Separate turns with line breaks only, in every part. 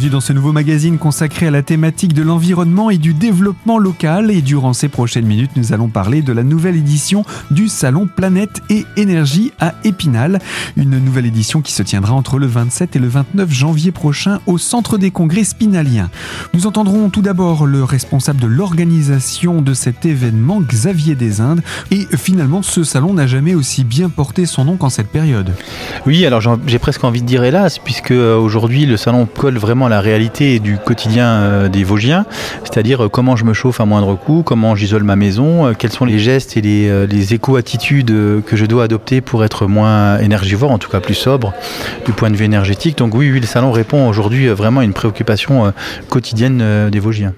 Bienvenue dans ce nouveau magazine consacré à la thématique de l'environnement et du développement local. Et durant ces prochaines minutes, nous allons parler de la nouvelle édition du Salon Planète et Énergie à Épinal. Une nouvelle édition qui se tiendra entre le 27 et le 29 janvier prochain au Centre des Congrès Spinalien. Nous entendrons tout d'abord le responsable de l'organisation de cet événement, Xavier Desindes. Et finalement, ce salon n'a jamais aussi bien porté son nom qu'en cette période.
Oui, alors j'ai presque envie de dire hélas, puisque euh, aujourd'hui le salon colle vraiment la réalité du quotidien euh, des Vosgiens, c'est-à-dire euh, comment je me chauffe à moindre coût, comment j'isole ma maison, euh, quels sont les gestes et les, éco-attitudes que je dois adopter pour être moins énergivore, en tout cas plus sobre du point de vue énergétique. Donc oui, oui le salon répond aujourd'hui vraiment à une préoccupation quotidienne des Vosgiens.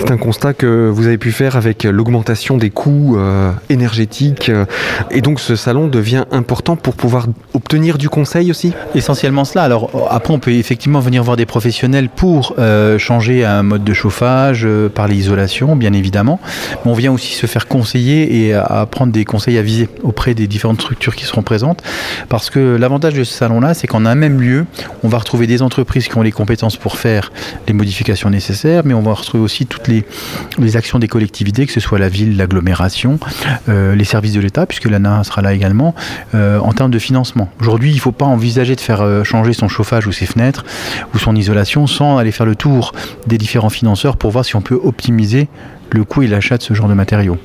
C'est un constat que vous avez pu faire avec l'augmentation des coûts euh, énergétiques. Euh, et donc ce salon devient important pour pouvoir obtenir du conseil aussi?
Essentiellement cela. Alors après, on peut effectivement venir voir des professionnels pour euh, changer un mode de chauffage, par l'isolation, bien évidemment. Mais on vient aussi se faire conseiller et à prendre des conseils avisés auprès des différentes structures qui seront présentes. Parce que l'avantage de ce salon-là, c'est qu'en un même lieu, on va retrouver des entreprises qui ont les compétences pour faire les modifications nécessaires, mais on va retrouver aussi toutes les, actions des collectivités, que ce soit la ville, l'agglomération, euh, les services de l'État, puisque l'ANA sera là également, euh, en termes de financement. Aujourd'hui, il ne faut pas envisager de faire euh, changer son chauffage ou ses fenêtres ou son isolation sans aller faire le tour des différents financeurs pour voir si on peut optimiser le coût et l'achat de ce genre de matériaux.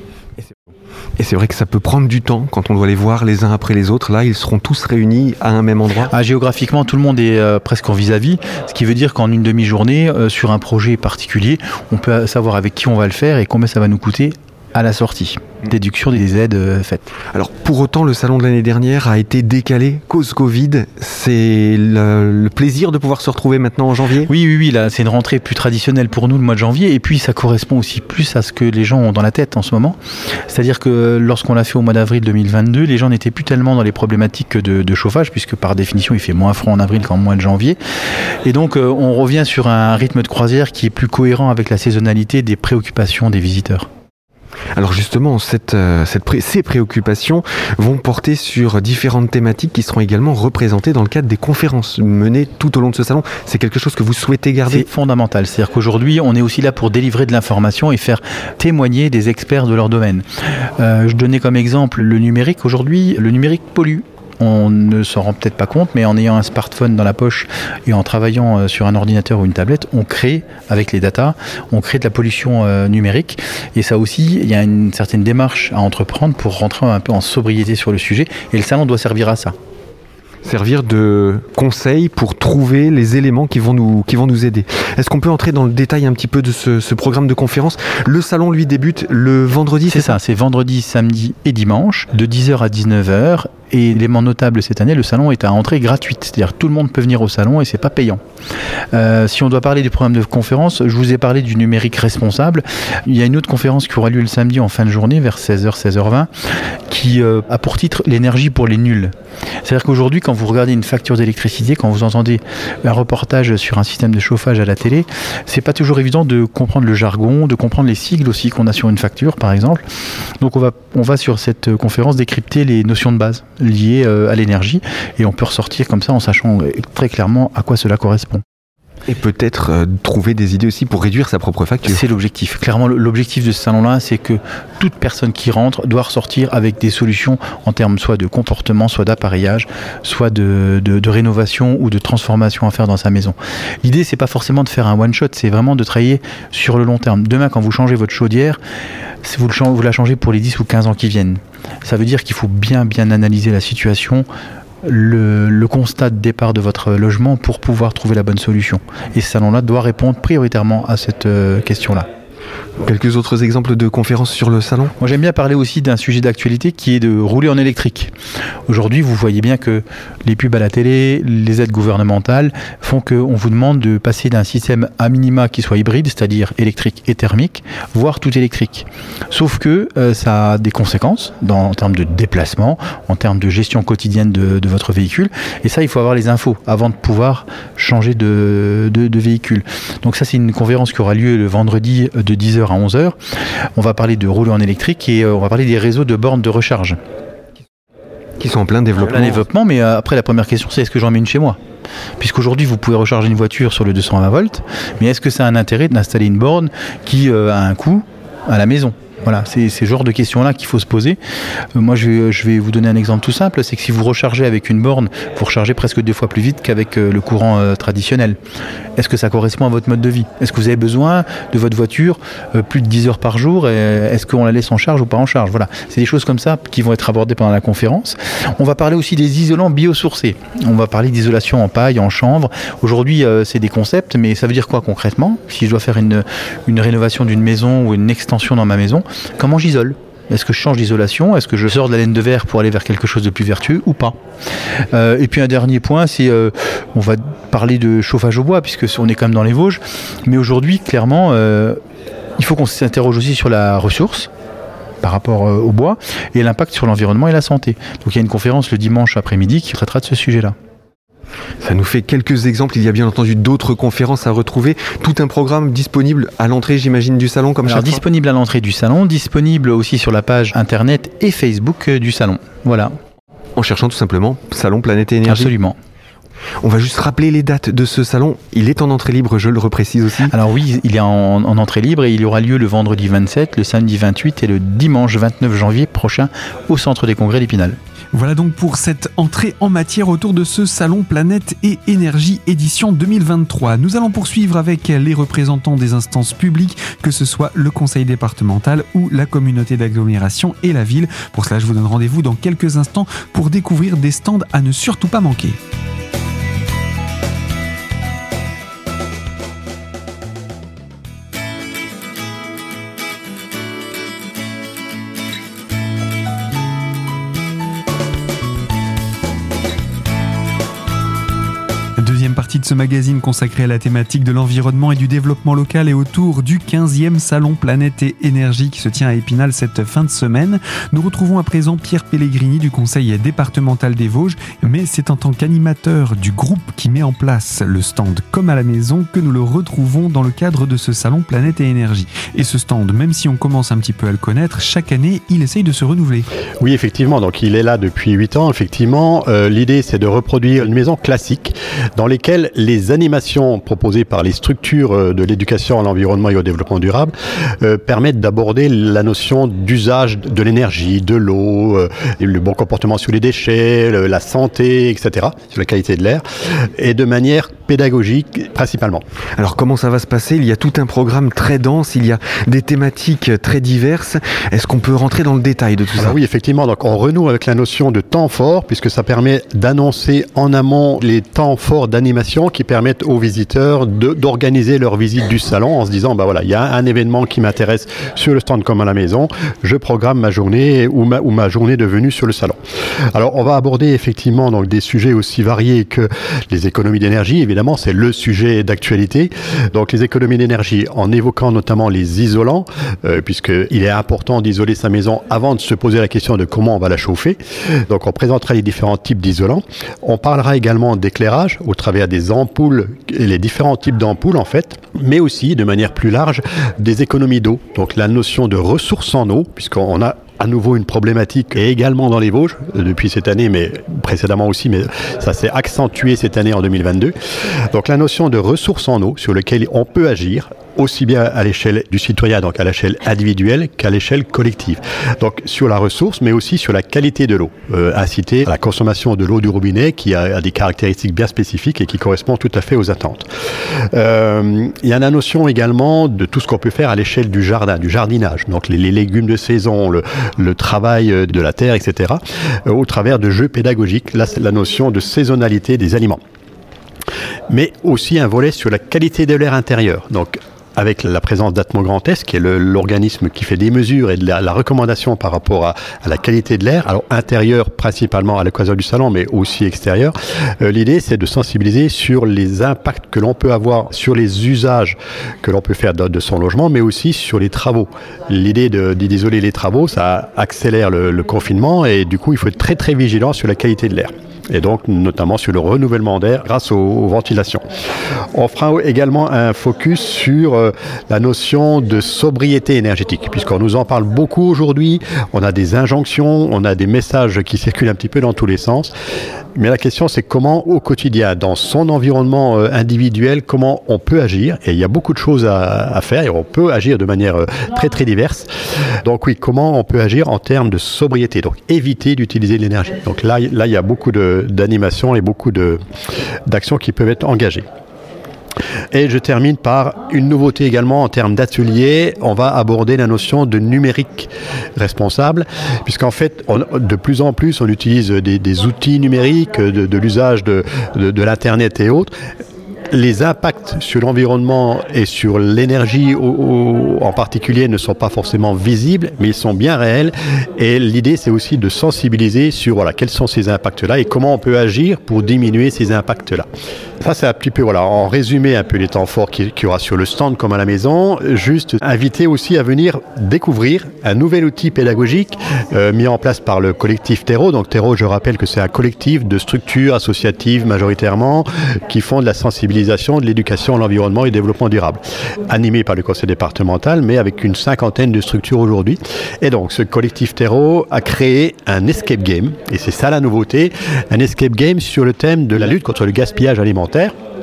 Et c'est vrai que ça peut prendre du temps quand on doit les voir les uns après les autres. Là, ils seront tous réunis à un même endroit.
Ah, géographiquement, tout le monde est euh, presque en vis-à-vis, ce qui veut dire qu'en une demi-journée, euh, sur un projet particulier, on peut savoir avec qui on va le faire et combien ça va nous coûter à la sortie. Déduction des aides euh, faites.
Alors pour autant, le salon de l'année dernière a été décalé cause Covid. C'est le, plaisir de pouvoir se retrouver maintenant en janvier?
Oui, oui, oui. Là, c'est une rentrée plus traditionnelle pour nous le mois de janvier. Et puis ça correspond aussi plus à ce que les gens ont dans la tête en ce moment. C'est-à-dire que lorsqu'on l'a fait au mois d'avril 2022, les gens n'étaient plus tellement dans les problématiques de, de, chauffage, puisque par définition, il fait moins froid en avril qu'en mois de janvier. Et donc, euh, on revient sur un rythme de croisière qui est plus cohérent avec la saisonnalité des préoccupations des visiteurs.
Alors justement, euh, ces préoccupations vont porter sur différentes thématiques qui seront également représentées dans le cadre des conférences menées tout au long de ce salon. C'est quelque chose que vous souhaitez garder?
C'est fondamental. C'est-à-dire qu'aujourd'hui, on est aussi là pour délivrer de l'information et faire témoigner des experts de leur domaine. Euh, je donnais comme exemple le numérique. Aujourd'hui, le numérique pollue on ne s'en rend peut-être pas compte, mais en ayant un smartphone dans la poche et en travaillant euh, sur un ordinateur ou une tablette, on crée, avec les datas, on crée de la pollution euh, numérique. Et ça aussi, il y a une certaine démarche à entreprendre pour rentrer un peu en sobriété sur le sujet. Et le salon doit servir à ça
servir de conseil pour trouver les éléments qui vont nous, qui vont nous aider. Est-ce qu'on peut entrer dans le détail un petit peu de ce, ce programme de conférence? Le salon, lui, débute le vendredi
C'est ça, c'est vendredi, samedi et dimanche, de 10h à 19h et l'élément notable cette année, le salon est à entrée gratuite. C'est-à-dire tout le monde peut venir au salon et c'est pas payant. Euh, si on doit parler des programmes de conférence, je vous ai parlé du numérique responsable. Il y a une autre conférence qui aura lieu le samedi en fin de journée vers 16h, 16h20 qui euh, a pour titre l'énergie pour les nuls. C'est-à-dire qu'aujourd'hui, quand vous regardez une facture d'électricité, quand vous entendez un reportage sur un système de chauffage à la télé, c'est pas toujours évident de comprendre le jargon, de comprendre les sigles aussi qu'on a sur une facture, par exemple. Donc on va, on va sur cette conférence décrypter les notions de base liées euh, à l'énergie et on peut ressortir comme ça en sachant très clairement à quoi cela correspond.
Et peut-être euh, trouver des idées aussi pour réduire sa propre facture.
C'est l'objectif. Clairement, l'objectif de ce salon-là, c'est que toute personne qui rentre doit ressortir avec des solutions en termes soit de comportement, soit d'appareillage, soit de, rénovation ou de transformation à faire dans sa maison. L'idée, c'est pas forcément de faire un one-shot, c'est vraiment de travailler sur le long terme. Demain, quand vous changez votre chaudière, vous la changez pour les 10 ou 15 ans qui viennent. Ça veut dire qu'il faut bien, bien analyser la situation, le, constat de départ de votre logement pour pouvoir trouver la bonne solution. Et ce salon-là doit répondre prioritairement à cette euh, question-là.
Quelques autres exemples de conférences sur le salon?
Moi j'aime bien parler aussi d'un sujet d'actualité qui est de rouler en électrique. Aujourd'hui vous voyez bien que les pubs à la télé, les aides gouvernementales font qu'on vous demande de passer d'un système à minima qui soit hybride, c'est-à-dire électrique et thermique, voire tout électrique. Sauf que euh, ça a des conséquences en termes de déplacement, en termes de gestion quotidienne de, votre véhicule. Et ça il faut avoir les infos avant de pouvoir changer de, de véhicule. Donc ça c'est une conférence qui aura lieu le vendredi de 10h à 11h. On va parler de rouler en électrique et euh, on va parler des réseaux de bornes de recharge.
Qui sont en plein développement.
En plein développement, mais euh, après la première question c'est est-ce que j'en mets une chez moi? Puisqu'aujourd'hui, vous pouvez recharger une voiture sur le 220 volts, mais est-ce que ça a un intérêt d'installer une borne qui euh, a un coût à la maison? Voilà, c'est ce genre de questions-là qu'il faut se poser. Euh, moi, je, vais vous donner un exemple tout simple, c'est que si vous rechargez avec une borne, vous rechargez presque deux fois plus vite qu'avec euh, le courant euh, traditionnel. Est-ce que ça correspond à votre mode de vie? Est-ce que vous avez besoin de votre voiture plus de 10 heures par jour? Est-ce qu'on la laisse en charge ou pas en charge? Voilà, c'est des choses comme ça qui vont être abordées pendant la conférence. On va parler aussi des isolants biosourcés. On va parler d'isolation en paille, en chanvre. Aujourd'hui, c'est des concepts, mais ça veut dire quoi concrètement? Si je dois faire une, une rénovation d'une maison ou une extension dans ma maison, comment j'isole est-ce que je change d'isolation Est-ce que je sors de la laine de verre pour aller vers quelque chose de plus vertueux ou pas euh, Et puis un dernier point, c'est euh, on va parler de chauffage au bois puisque on est quand même dans les Vosges. Mais aujourd'hui, clairement, euh, il faut qu'on s'interroge aussi sur la ressource par rapport au bois et l'impact sur l'environnement et la santé. Donc il y a une conférence le dimanche après-midi qui traitera de ce sujet-là.
Ça nous fait quelques exemples. Il y a bien entendu d'autres conférences à retrouver. Tout un programme disponible à l'entrée, j'imagine, du salon comme
Alors, disponible à l'entrée du salon, disponible aussi sur la page internet et Facebook du salon. Voilà.
En cherchant tout simplement Salon Planète et Énergie.
Absolument.
On va juste rappeler les dates de ce salon. Il est en entrée libre, je le reprécise aussi.
Alors oui, il est en, en, entrée libre et il aura lieu le vendredi 27, le samedi 28 et le dimanche 29 janvier prochain au centre des congrès d'Épinal.
Voilà donc pour cette entrée en matière autour de ce salon Planète et Énergie édition 2023. Nous allons poursuivre avec les représentants des instances publiques, que ce soit le conseil départemental ou la communauté d'agglomération et la ville. Pour cela, je vous donne rendez-vous dans quelques instants pour découvrir des stands à ne surtout pas manquer. Ce magazine consacré à la thématique de l'environnement et du développement local et autour du 15e salon Planète et Énergie qui se tient à Épinal cette fin de semaine. Nous retrouvons à présent Pierre Pellegrini du conseil départemental des Vosges, mais c'est en tant qu'animateur du groupe qui met en place le stand comme à la maison que nous le retrouvons dans le cadre de ce salon Planète et Énergie. Et ce stand, même si on commence un petit peu à le connaître, chaque année, il essaye de se renouveler.
Oui, effectivement, donc il est là depuis 8 ans, effectivement. Euh, l'idée, c'est de reproduire une maison classique dans les les animations proposées par les structures euh, de l'éducation à l'environnement et au développement durable euh, permettent d'aborder la notion d'usage de l'énergie, de l'eau, euh, le bon comportement sur les déchets, la santé, etc., sur la qualité de l'air, et de manière pédagogique principalement.
Alors comment ça va se passer? Il y a tout un programme très dense, il y a des thématiques très diverses. Est-ce qu'on peut rentrer dans le détail de tout ça?
Oui, effectivement. Donc on renoue avec la notion de temps fort, puisque ça permet d'annoncer en amont les temps forts d'animation qui permettent aux visiteurs d'organiser leur visite du salon en se disant, bah voilà, il y a un événement qui m'intéresse sur le stand comme à la maison, je programme ma journée ou ma, ou ma journée de venue sur le salon. Alors on va aborder effectivement donc des sujets aussi variés que les économies d'énergie, évidemment c'est le sujet d'actualité. Donc les économies d'énergie en évoquant notamment les isolants, euh, puisqu'il est important d'isoler sa maison avant de se poser la question de comment on va la chauffer. Donc on présentera les différents types d'isolants. On parlera également d'éclairage au travers des ampoules les différents types d'ampoules en fait, mais aussi de manière plus large des économies d'eau. Donc la notion de ressources en eau, puisqu'on a à nouveau une problématique et également dans les Vosges euh, depuis cette année, mais précédemment aussi, mais ça s'est accentué cette année en 2022. Donc la notion de ressources en eau sur lequel on peut agir aussi bien à l'échelle du citoyen, donc à l'échelle individuelle, qu'à l'échelle collective. Donc sur la ressource, mais aussi sur la qualité de l'eau. Euh, inciter à la consommation de l'eau du robinet qui a, des caractéristiques bien spécifiques et qui correspond tout à fait aux attentes. Euh, il y a la notion également de tout ce qu'on peut faire à l'échelle du jardin, du jardinage. Donc les, légumes de saison, le, travail de la terre, etc. Euh, au travers de jeux pédagogiques. Là, la notion de saisonnalité des aliments mais aussi un volet sur la qualité de l'air intérieur. Donc avec la présence d'Atmo Grand Est, qui est l'organisme qui fait des mesures et de la, recommandation par rapport à, la qualité de l'air, alors intérieur principalement à l'équateur du salon, mais aussi extérieur. Euh, l'idée, c'est de sensibiliser sur les impacts que l'on peut avoir sur les usages que l'on peut faire de, son logement, mais aussi sur les travaux. L'idée d'isoler les travaux, ça accélère le, le confinement et du coup, il faut être très très vigilant sur la qualité de l'air. Et donc notamment sur le renouvellement d'air grâce aux, ventilations. On fera également un focus sur euh, la notion de sobriété énergétique, puisqu'on nous en parle beaucoup aujourd'hui, on a des injonctions, on a des messages qui circulent un petit peu dans tous les sens, mais la question c'est comment au quotidien, dans son environnement euh, individuel, comment on peut agir, et il y a beaucoup de choses à, faire, et on peut agir de manière euh, très très diverse. Donc oui, comment on peut agir en termes de sobriété, donc éviter d'utiliser l'énergie. Donc là, là, il y a beaucoup d'animations et beaucoup d'actions qui peuvent être engagées. Et je termine par une nouveauté également en termes d'atelier. On va aborder la notion de numérique responsable, puisqu'en fait, de plus en plus, on utilise des, outils numériques, de, l'usage de l'Internet et autres les impacts sur l'environnement et sur l'énergie en particulier ne sont pas forcément visibles, mais ils sont bien réels. Et l'idée, c'est aussi de sensibiliser sur voilà, quels sont ces impacts-là et comment on peut agir pour diminuer ces impacts-là. Ça, c'est un petit peu, voilà, en résumé un peu les temps forts qu'il y aura sur le stand comme à la maison. Juste inviter aussi à venir découvrir un nouvel outil pédagogique euh, mis en place par le collectif Terreau. Donc Terreau, je rappelle que c'est un collectif de structures associatives majoritairement qui font de la sensibilisation de l'éducation, l'environnement et développement durable, animé par le conseil départemental, mais avec une cinquantaine de structures aujourd'hui. Et donc, ce collectif Terreau a créé un escape game, et c'est ça la nouveauté, un escape game sur le thème de la lutte contre le gaspillage alimentaire supplémentaires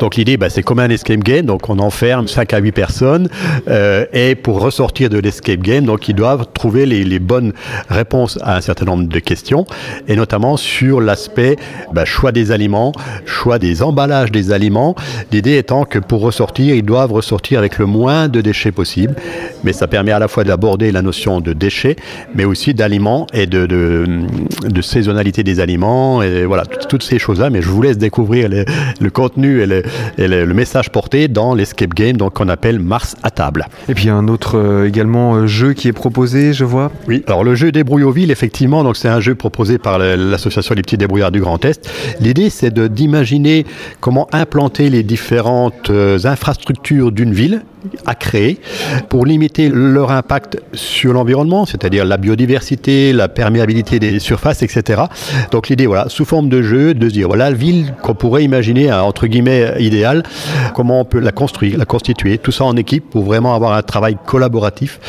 donc l'idée, bah, c'est comme un escape game, donc on enferme 5 à 8 personnes, euh, et pour ressortir de l'escape game, donc ils doivent trouver les, bonnes réponses à un certain nombre de questions, et notamment sur l'aspect bah, choix des aliments, choix des emballages des aliments. L'idée étant que pour ressortir, ils doivent ressortir avec le moins de déchets possible, mais ça permet à la fois d'aborder la notion de déchets, mais aussi d'aliments et de, de, saisonnalité des aliments, et voilà, toutes ces choses-là, mais je vous laisse découvrir le contenu et, le, message porté dans l'escape game donc qu'on appelle Mars à table.
Et puis il y a un autre euh, également euh, jeu qui est proposé, je vois.
Oui, alors le jeu Débrouilloville, effectivement, donc c'est un jeu proposé par l'association Les Petits Débrouillards du Grand Est. L'idée, c'est d'imaginer comment implanter les différentes euh, infrastructures d'une ville à créer pour limiter leur impact sur l'environnement, c'est-à-dire la biodiversité, la perméabilité des surfaces, etc. Donc l'idée, voilà, sous forme de jeu, de se dire, voilà, la ville qu'on pourrait imaginer, hein, entre guillemets, idéale, comment on peut la construire, la constituer, tout ça en équipe pour vraiment avoir un travail collaboratif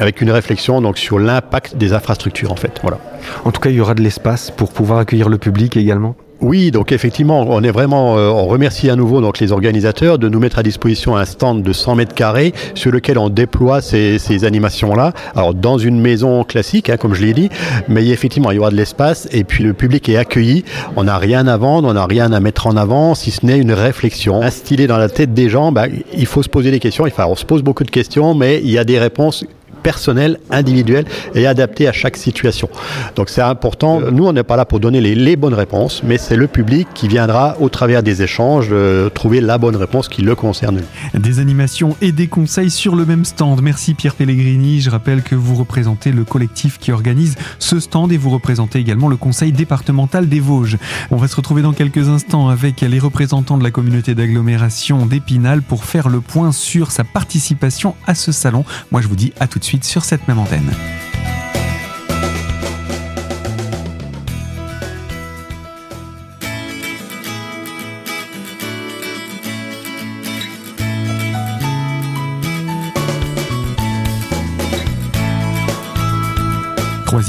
avec une réflexion donc sur l'impact des infrastructures, en fait. Voilà.
En tout cas, il y aura de l'espace pour pouvoir accueillir le public également
oui, donc effectivement, on est vraiment, euh, on remercie à nouveau donc les organisateurs de nous mettre à disposition un stand de 100 mètres carrés sur lequel on déploie ces, ces animations-là. Alors dans une maison classique, hein, comme je l'ai dit, mais effectivement il y aura de l'espace et puis le public est accueilli. On n'a rien à vendre, on n'a rien à mettre en avant, si ce n'est une réflexion instillée dans la tête des gens. Bah, il faut se poser des questions. Enfin, on se pose beaucoup de questions, mais il y a des réponses personnel, individuel et adapté à chaque situation. Donc c'est important. Nous, on n'est pas là pour donner les, bonnes réponses, mais c'est le public qui viendra au travers des échanges trouver la bonne réponse qui le concerne.
Des animations et des conseils sur le même stand. Merci Pierre Pellegrini. Je rappelle que vous représentez le collectif qui organise ce stand et vous représentez également le conseil départemental des Vosges. On va se retrouver dans quelques instants avec les représentants de la communauté d'agglomération d'Épinal pour faire le point sur sa participation à ce salon. Moi, je vous dis à tout de suite sur cette même antenne.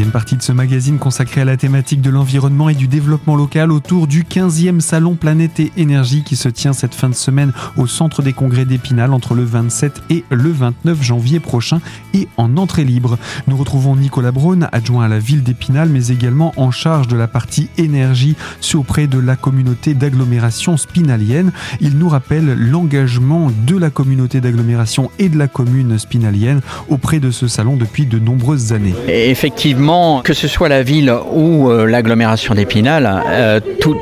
Troisième partie de ce magazine consacré à la thématique de l'environnement et du développement local autour du 15e Salon Planète et Énergie qui se tient cette fin de semaine au Centre des Congrès d'Épinal entre le 27 et le 29 janvier prochain et en entrée libre. Nous retrouvons Nicolas Braun, adjoint à la ville d'Épinal, mais également en charge de la partie énergie auprès de la communauté d'agglomération spinalienne. Il nous rappelle l'engagement de la communauté d'agglomération et de la commune spinalienne auprès de ce salon depuis de nombreuses années.
effectivement, que ce soit la ville ou euh, l'agglomération d'Épinal, euh,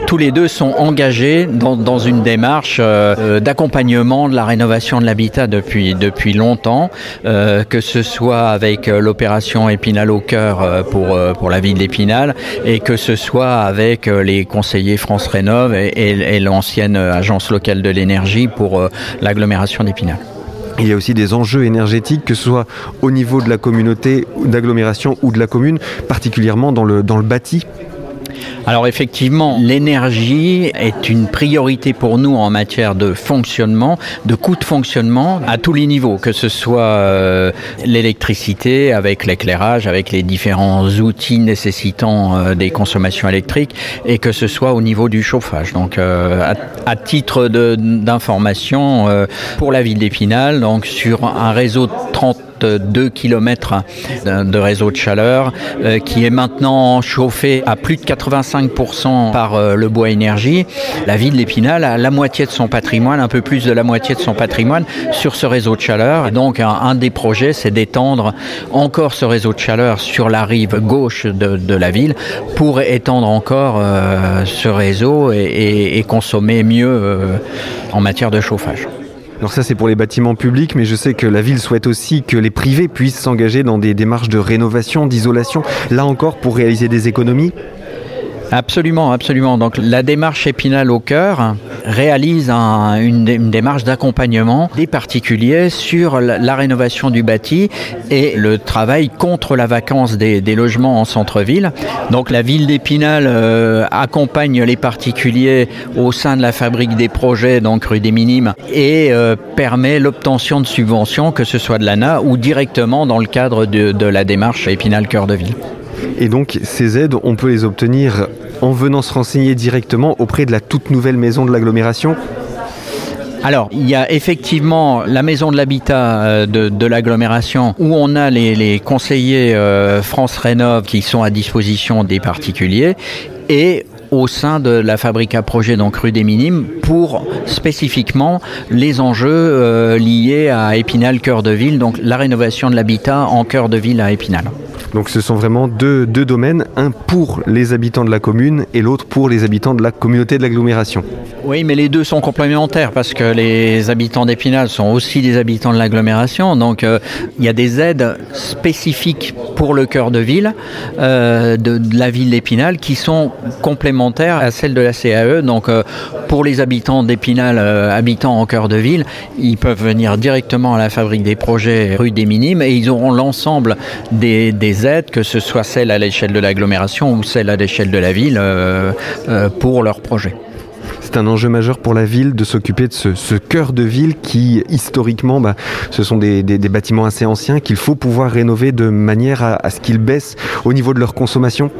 tous les deux sont engagés dans, une démarche euh, d'accompagnement de la rénovation de l'habitat depuis, longtemps, que ce soit avec l'opération Épinal au cœur pour, pour la ville d'Épinal et que ce soit avec les conseillers France Rénov et l'ancienne agence locale de l'énergie pour l'agglomération d'Épinal.
Il y a aussi des enjeux énergétiques, que ce soit au niveau de la communauté d'agglomération ou de la commune, particulièrement dans le, dans bâti
alors effectivement, l'énergie est une priorité pour nous en matière de fonctionnement, de coût de fonctionnement à tous les niveaux, que ce soit euh, l'électricité avec l'éclairage, avec les différents outils nécessitant euh, des consommations électriques, et que ce soit au niveau du chauffage. Donc euh, à, à, titre d'information, pour la ville d'Épinal, donc sur un réseau de 30 2 km de réseau de chaleur euh, qui est maintenant chauffé à plus de 85% par euh, le bois énergie. La ville d'Épinal a la moitié de son patrimoine, un peu plus de la moitié de son patrimoine sur ce réseau de chaleur. Donc un, des projets, c'est d'étendre encore ce réseau de chaleur sur la rive gauche de, la ville pour étendre encore euh, ce réseau et, consommer mieux en matière de chauffage.
Alors ça c'est pour les bâtiments publics, mais je sais que la ville souhaite aussi que les privés puissent s'engager dans des démarches de rénovation, d'isolation, là encore pour réaliser des économies.
Absolument, absolument. Donc la démarche Épinal au cœur réalise une, démarche d'accompagnement des particuliers sur la, rénovation du bâti et le travail contre la vacance des, logements en centre-ville. Donc la ville d'Épinal euh, accompagne les particuliers au sein de la fabrique des projets, donc rue des Minimes, et euh, permet l'obtention de subventions, que ce soit de l'ANA ou directement dans le cadre de, de la démarche Épinal Cœur de Ville.
Et donc ces aides, on peut les obtenir en venant se renseigner directement auprès de la toute nouvelle maison de l'agglomération
alors, il y a effectivement la maison de l'habitat euh, de, l'agglomération où on a les, conseillers euh, France Rénov qui sont à disposition des particuliers et au sein de la fabrique à projet, donc rue des Minimes, pour spécifiquement les enjeux euh, liés à Épinal, cœur de ville, donc la rénovation de l'habitat en cœur de ville à Épinal.
Donc ce sont vraiment deux, deux domaines, un pour les habitants de la commune et l'autre pour les habitants de la communauté de l'agglomération.
Oui, mais les deux sont complémentaires parce que les habitants d'Épinal sont aussi des habitants de l'agglomération. Donc euh, il y a des aides spécifiques pour le cœur de ville euh, de, la ville d'Épinal qui sont complémentaires à celles de la CAE. Donc euh, pour les habitants d'Épinal, habitants en cœur de ville, ils peuvent venir directement à la fabrique des projets rue des Minimes et ils auront l'ensemble des, des, que ce soit celles à l'échelle de l'agglomération ou celles à l'échelle de la ville pour leurs projets
c'est un enjeu majeur pour la ville de s'occuper de ce, cœur de ville qui, historiquement, bah, ce sont des, bâtiments assez anciens qu'il faut pouvoir rénover de manière à, ce qu'ils baissent au niveau de leur consommation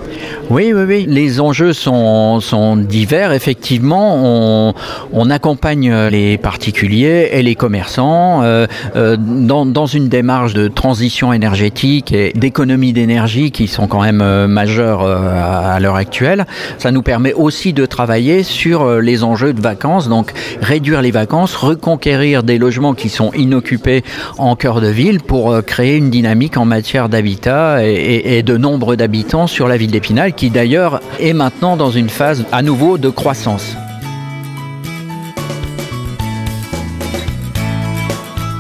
Oui, oui, oui. Les enjeux sont, divers. Effectivement, on, accompagne les particuliers et les commerçants euh, euh, dans, une démarche de transition énergétique et d'économie d'énergie qui sont quand même euh, majeures à l'heure actuelle. Ça nous permet aussi de travailler sur les enjeux de vacances, donc réduire les vacances, reconquérir des logements qui sont inoccupés en cœur de ville pour euh, créer une dynamique en matière d'habitat et, et, de nombre d'habitants sur la ville d'Épinal, qui d'ailleurs est maintenant dans une phase à nouveau de croissance.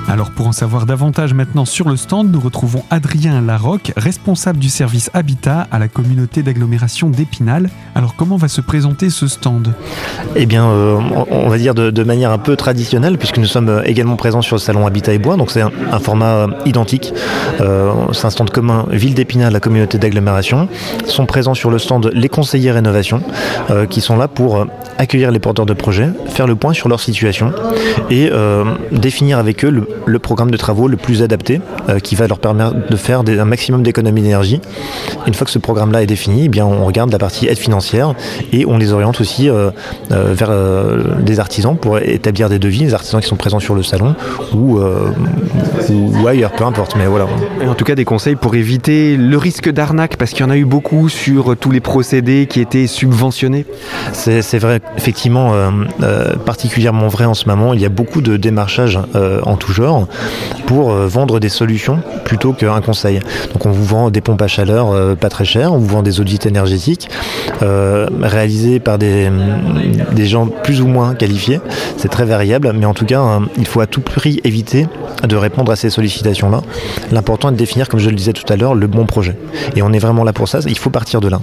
Alors pour en savoir davantage maintenant sur le stand, nous retrouvons Adrien Larocque, responsable du service Habitat à la communauté d'agglomération d'Épinal. Alors comment va se présenter ce stand?
Eh bien, euh, on va dire de, manière un peu traditionnelle, puisque nous sommes euh, également présents sur le salon Habitat et Bois, donc c'est un, format euh, identique. c'est un stand commun Ville d'Épinal, la communauté d'agglomération. Sont présents sur le stand les conseillers rénovation, qui sont là pour accueillir les porteurs de projets, faire le point sur leur situation et définir avec eux le, le programme de travaux le plus adapté euh, qui va leur permettre de faire un maximum d'économies d'énergie. Une fois que ce programme-là est défini, eh bien, on regarde la partie aide financière et on les oriente aussi euh, euh, vers des artisans pour établir des devis, des artisans qui sont présents sur le salon ou, ou, ailleurs, peu importe. Mais voilà.
en tout cas, des conseils pour éviter le risque d'arnaque parce qu'il y en a eu beaucoup sur tous les procédés qui étaient subventionnés.
C'est vrai, effectivement, particulièrement vrai en ce moment. Il y a beaucoup de démarchages en tout genre pour euh, vendre des solutions plutôt qu'un conseil. Donc on vous vend des pompes à chaleur euh, pas très chères, on vous vend des audits énergétiques euh, réalisés par des, gens plus ou moins qualifiés. C'est très variable, mais en tout cas, hein, il faut à tout prix éviter de répondre à ces sollicitations-là. L'important est de définir, comme je le disais tout à l'heure, le bon projet. Et on est vraiment là pour ça, il faut partir de là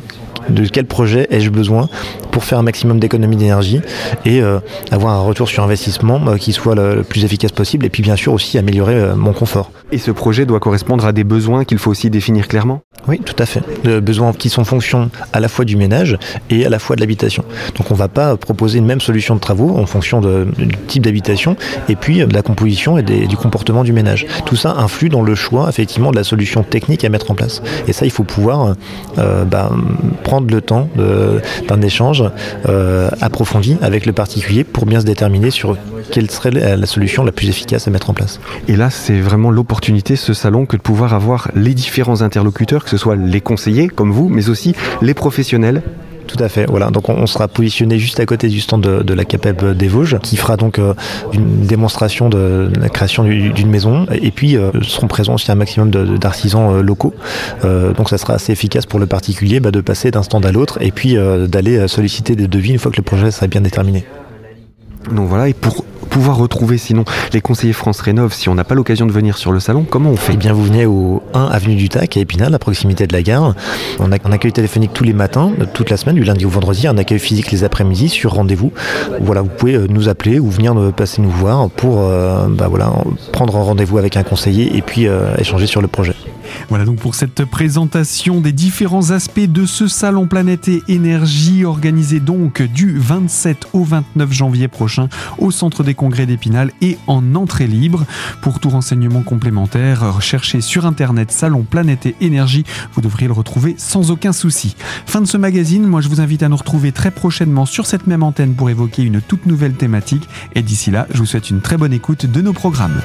de quel projet ai-je besoin pour faire un maximum d'économie d'énergie et euh, avoir un retour sur investissement euh, qui soit le, plus efficace possible et puis bien sûr aussi améliorer euh, mon confort.
Et ce projet doit correspondre à des besoins qu'il faut aussi définir clairement?
Oui, tout à fait. Des besoins qui sont fonction à la fois du ménage et à la fois de l'habitation. Donc on ne va pas proposer une même solution de travaux en fonction de, du type d'habitation et puis de la composition et du comportement du ménage. Tout ça influe dans le choix effectivement de la solution technique à mettre en place. Et ça, il faut pouvoir bah, prendre le temps d'un échange euh, approfondie avec le particulier pour bien se déterminer sur quelle serait la solution la plus efficace à mettre en place.
Et là, c'est vraiment l'opportunité, ce salon, que de pouvoir avoir les différents interlocuteurs, que ce soit les conseillers comme vous, mais aussi les professionnels
tout à fait. Voilà. Donc on, sera positionné juste à côté du stand de, la CAPEB des Vosges, qui fera donc euh, une démonstration de, la création d'une maison. Et puis euh, seront présents aussi un maximum d'artisans euh, locaux. donc ça sera assez efficace pour le particulier bah, de passer d'un stand à l'autre et puis d'aller solliciter des devis une fois que le projet sera bien déterminé.
Donc voilà, et pour pouvoir retrouver sinon les conseillers France Rénov si on n'a pas l'occasion de venir sur le salon Comment on fait?
Eh bien, vous venez au 1 avenue du Tac à Épinal, à proximité de la gare. On a un accueil téléphonique tous les matins, toute la semaine, du lundi au vendredi, un accueil physique les après-midi sur rendez-vous. Voilà, vous pouvez euh, nous appeler ou venir passer nous voir pour euh, bah voilà, prendre rendez-vous avec un conseiller et puis euh, échanger sur le projet.
Voilà donc pour cette présentation des différents aspects de ce salon Planète et Énergie organisé donc du 27 au 29 janvier prochain au centre des congrès d'Épinal et en entrée libre. Pour tout renseignement complémentaire, recherchez sur internet Salon Planète et Énergie, vous devriez le retrouver sans aucun souci. Fin de ce magazine, moi je vous invite à nous retrouver très prochainement sur cette même antenne pour évoquer une toute nouvelle thématique et d'ici là, je vous souhaite une très bonne écoute de nos programmes.